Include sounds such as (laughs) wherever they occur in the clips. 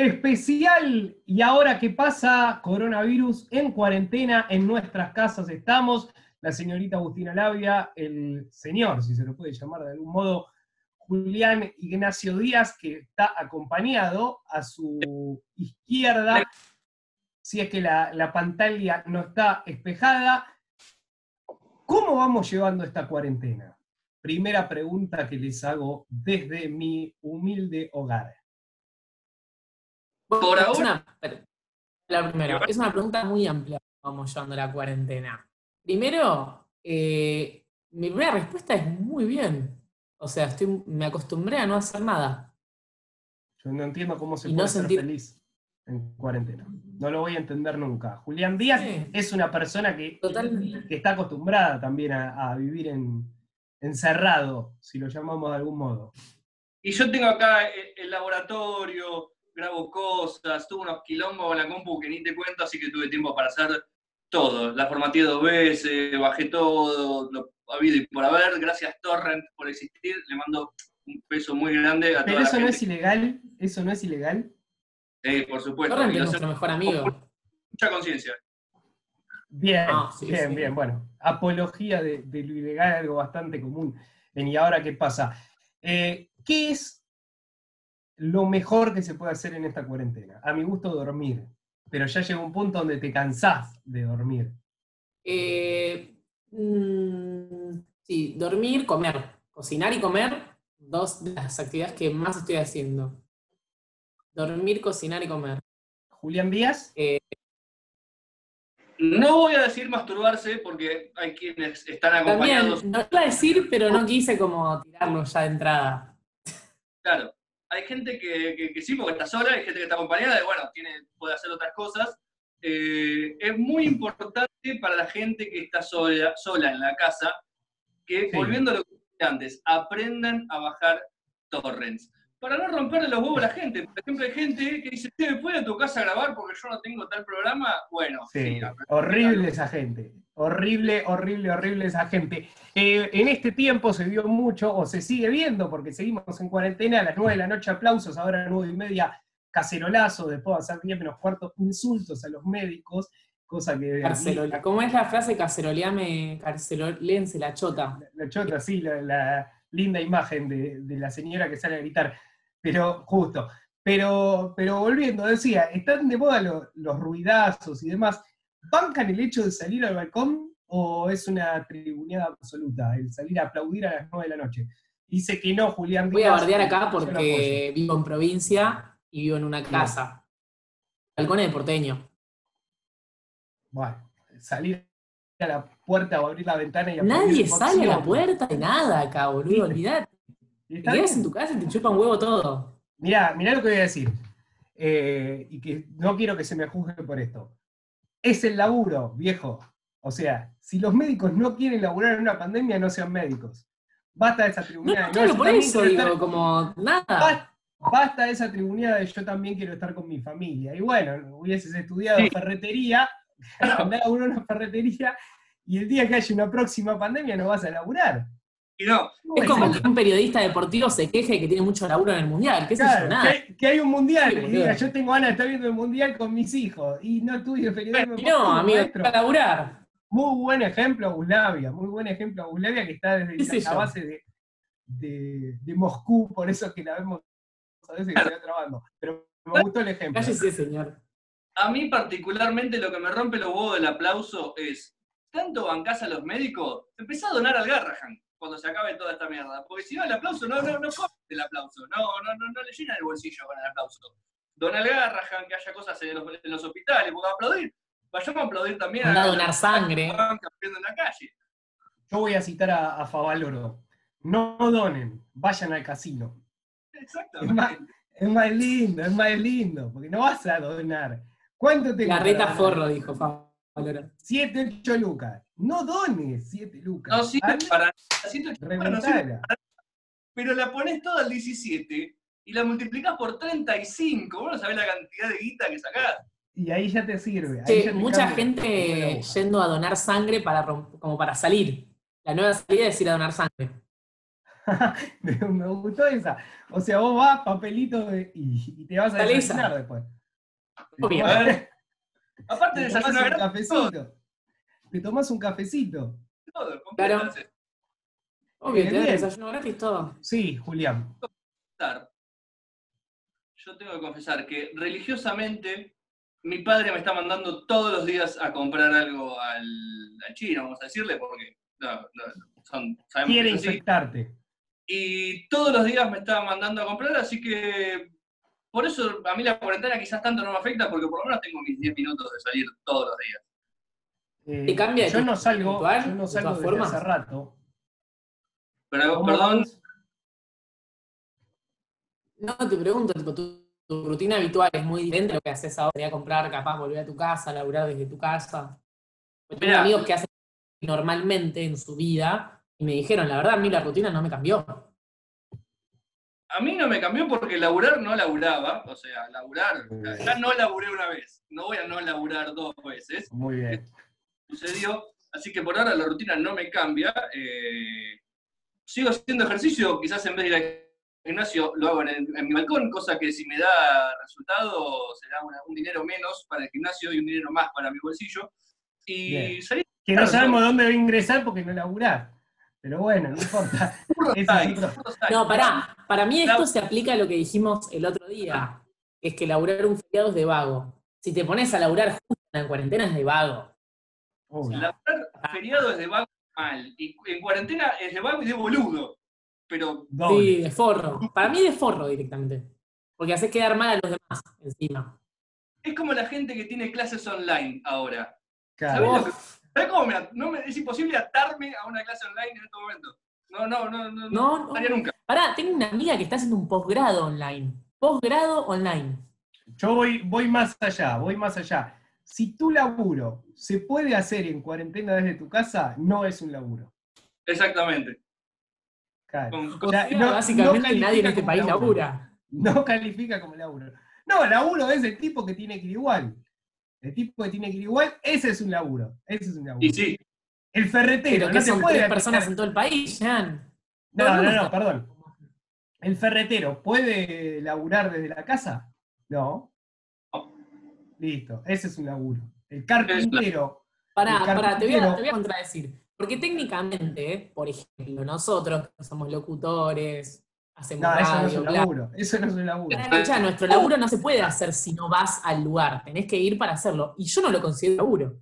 Especial. ¿Y ahora qué pasa? Coronavirus en cuarentena, en nuestras casas estamos. La señorita Agustina Labia, el señor, si se lo puede llamar de algún modo, Julián Ignacio Díaz, que está acompañado a su izquierda, si es que la, la pantalla no está espejada. ¿Cómo vamos llevando esta cuarentena? Primera pregunta que les hago desde mi humilde hogar. Por ahora. la primera, es una pregunta muy amplia. Vamos llevando la cuarentena. Primero, eh, mi primera respuesta es muy bien. O sea, estoy, me acostumbré a no hacer nada. Yo no entiendo cómo se puede ser feliz en cuarentena. No lo voy a entender nunca. Julián Díaz es una persona que, que está acostumbrada también a, vivir en, encerrado, si lo llamamos de algún modo. Y yo tengo acá el laboratorio, grabo cosas, tuve unos quilombos en la compu que ni te cuento, así que tuve tiempo para hacer todo. La formateé dos veces, bajé todo, lo habido y por haber. Gracias Torrent por existir. Le mando un peso muy grande a Pero eso no es ilegal, eso no es ilegal. Sí, por supuesto. Torrent es nuestro mejor amigo. Mucha conciencia. Bien, ah, bien, bien. Bueno, apología de, lo ilegal, algo bastante común. ¿Y ahora qué pasa? Eh, ¿Qué es lo mejor que se puede hacer en esta cuarentena. A mi gusto, dormir. Pero ya llega un punto donde te cansás de dormir. Eh, mm, sí, dormir, comer. Cocinar y comer, dos de las actividades que más estoy haciendo. Dormir, cocinar y comer. Julián Díaz. Eh, no voy a decir masturbarse porque hay quienes están acompañados. También, no iba a decir, pero no quise como tirarlo ya de entrada. Claro, hay gente que, sí, porque está sola, hay gente que está acompañada, y bueno, tiene, puede hacer otras cosas. Eh, es muy importante para la gente que está sola, sola en la casa, que volviendo a lo que dije antes, aprendan a bajar torrents. Para no romperle los huevos a la gente. Por ejemplo, hay gente que dice, ¿me puede a tu casa grabar porque yo no tengo tal programa? Bueno, sí, horrible esa gente. Horrible, horrible, horrible esa gente. Eh, en este tiempo se vio mucho, o se sigue viendo, porque seguimos en cuarentena, a las 9 de la noche aplausos, ahora a las 9 y media cacerolazo, después de hacer 10 menos cuartos insultos a los médicos, cosa que... Carcerola. ¿Cómo es la frase caceroleame, carcerolense, la chota? La, chota, sí, la, linda imagen de, la señora que sale a gritar, pero justo. Pero, pero volviendo, decía, están de moda los ruidazos y demás, ¿bancan el hecho de salir al balcón o es una tribuneada absoluta el salir a aplaudir a las 9 de la noche? Dice que no, Julián. Voy a bardear acá porque vivo en provincia y vivo en una casa. Balcón es porteño. Bueno, salir a la puerta o abrir la ventana y Nadie sale a la puerta de nada acá, boludo, olvidate. Llegas en tu casa y te chupa un huevo todo. Mirá, mirá lo que voy a decir. Eh, y que no quiero que se me juzgue por esto es el laburo, viejo. O sea, si los médicos no quieren laburar en una pandemia, no sean médicos. Basta de esa tribuneada. No, claro, por eso digo, como nada. Basta, de esa de yo también quiero estar con mi familia. Y bueno, hubieses estudiado ferretería, (laughs) andar a una ferretería, y el día que haya una próxima pandemia no vas a laburar es como que un periodista deportivo se queje de que tiene mucho laburo en el mundial. ¿Qué claro, nada. Que, hay, un mundial. yo tengo ganas de estar viendo el mundial con mis hijos y no estudio periodismo. no, amigo, para laburar. Muy buen ejemplo a Guslavia, muy buen ejemplo a Guslavia que está desde la, base de, de, Moscú, por eso que la vemos a veces que se va trabajando. Pero me gustó el ejemplo. Cállese, señor. A mí particularmente lo que me rompe los huevos del aplauso es, ¿tanto bancás a los médicos? Empezá a donar al Garrahan cuando se acabe toda esta mierda. Porque si no, el aplauso no, no, no el aplauso, no, no, no, no le llena el bolsillo con el aplauso. Donald Garrahan, que haya cosas en los, en los hospitales, porque aplaudir, vayamos a aplaudir también a, donar sangre. en la calle. Yo voy a citar a, a Favaloro. No donen, vayan al casino. Exactamente. Es más, lindo, es más lindo, porque no vas a donar. ¿Cuánto tengo? Garreta forro, dijo Fabio. Valora. 7, 8 lucas. No dones 7 lucas. No sirve Anda, para nada. 180 no sirve reventala. pero la pones toda al 17 y la multiplicás por 35. Vos no sabés la cantidad de guita que sacás. Y ahí ya te sirve. ahí Che, ya te mucha cambia gente yendo a donar sangre para como para salir. La nueva salida es ir a donar sangre. (laughs) me, gustó esa. O sea, vos vas, papelito de- y, y te vas a desayunar esa. después. Obvio. (laughs) Aparte de desayunar un cafecito. Te tomás un cafecito. todo, Claro. Obvio, Bien, te desayuno gratis todo. Sí, Julián. yo tengo que confesar que religiosamente mi padre me está mandando todos los días a comprar algo al, al chino, vamos a decirle, porque no, no, son, sabemos Quiere infectarte. Y todos los días me está mandando a comprar, así que por eso a mí la cuarentena quizás tanto no me afecta, porque por lo menos tengo mis 10 minutos de salir todos los días. Eh, ¿Te cambia yo no salgo, ritual, yo no de salgo todas desde formas? hace rato. Pero, ¿Cómo perdón? No, te pregunto, tipo, tu, tu rutina habitual es muy diferente a lo que haces ahora, ir a comprar, capaz volver a tu casa, laburar desde tu casa. Porque tengo amigos que hacen normalmente en su vida y me dijeron, la verdad, a mí la rutina no me cambió. a mí no me cambió porque laburar no laburaba, o sea, laburar, ya no laburé una vez, no voy a no laburar dos veces. Muy bien. Sucedió, así que por ahora la rutina no me cambia. eh, sigo haciendo ejercicio, quizás en vez de ir al gimnasio lo hago en, el- en mi balcón, cosa que si me da resultado será una- un dinero menos para el gimnasio y un dinero más para mi bolsillo. Y salir Que no sabemos dónde va a ingresar porque no laburás. Pero bueno, no importa. (laughs) No, pará, para mí esto se aplica a lo que dijimos el otro día, que es que laburar un feriado es de vago. Si te pones a laburar justo en la cuarentena es de vago. Obvio. Laburar feriado es de vago mal, y en cuarentena es de vago y de boludo. Pero Doble. Sí, de forro. Para mí de forro directamente. Porque haces quedar mal a los demás encima. es como la gente que tiene clases online ahora. Claro. ¿Sabés lo que- sabés cómo me at- no me- es imposible atarme a una clase online en este momento? No, no, no, no, no, No, no. nunca. Pará, tengo una amiga que está haciendo un posgrado online. Posgrado online. Yo voy, voy más allá, voy más allá. Si tu laburo se puede hacer en cuarentena desde tu casa, no es un laburo. Exactamente. Claro. Con- O con- sea, no- Básicamente no califica nadie en este como país laburo. labura. No califica como laburo. No, laburo es el tipo que tiene que ir igual. El tipo que tiene que ir igual, ese es un laburo. Ese es un laburo. y sí, El ferretero, Pero no son puede personas en todo el país, Jan. No, no, no, perdón. ¿El ferretero puede laburar desde la casa? No. Listo, ese es un laburo. El carpintero, Pará, El pará, te voy, a, carpintero- te voy a contradecir. Porque técnicamente, por ejemplo, nosotros que somos locutores, hacemos no, eso no es radio, un bla, laburo. Eso no es un laburo. Nuestro laburo no se puede hacer si no vas al lugar. Tenés que ir para hacerlo. Y yo no lo considero laburo.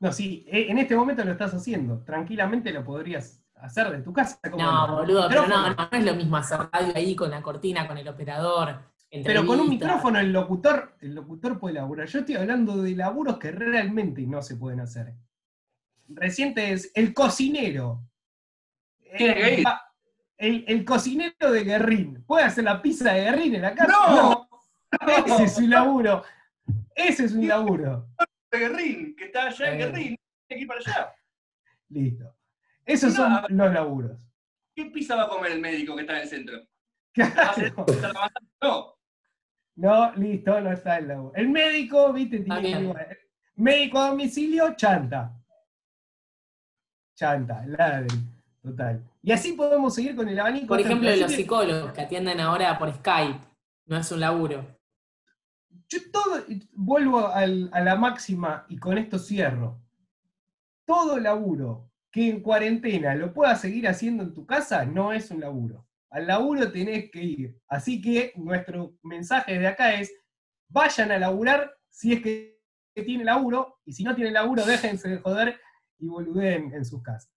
No, sí, e- en este momento lo estás haciendo. Tranquilamente lo podrías hacer de tu casa. como No, boludo, pero no, no, no es lo mismo hacer radio ahí con la cortina, con el operador. Pero con un micrófono el locutor, el locutor puede laburar. Yo estoy hablando de laburos que realmente no se pueden hacer. Reciente es el cocinero. Va- El, el cocinero de Guerrín. ¿Puede hacer la pizza de Guerrín en la casa? ¡No! Ese es un laburo. Ese es un laburo. de Guerrín, que está allá en Eh. Guerrín, tiene que ir para allá. Listo. Esos son los laburos. ¿Qué pizza va a comer el médico que está en el centro? ¿Va a hacer Claro. No. No, listo, no está el laburo. El médico, viste, tiene que igual. Médico a domicilio, chanta. Chanta, ladri, total. Y así podemos seguir con el abanico. Por ejemplo, los que psicólogos que atienden ahora por Skype. No es un laburo. Yo todo, vuelvo al- a la máxima y con esto cierro. Todo laburo que en cuarentena lo puedas seguir haciendo en tu casa no es un laburo. Al laburo tenés que ir. Así que nuestro mensaje de acá es, vayan a laburar si es que tienen laburo, y si no tienen laburo, déjense de joder y boludeen en sus casas.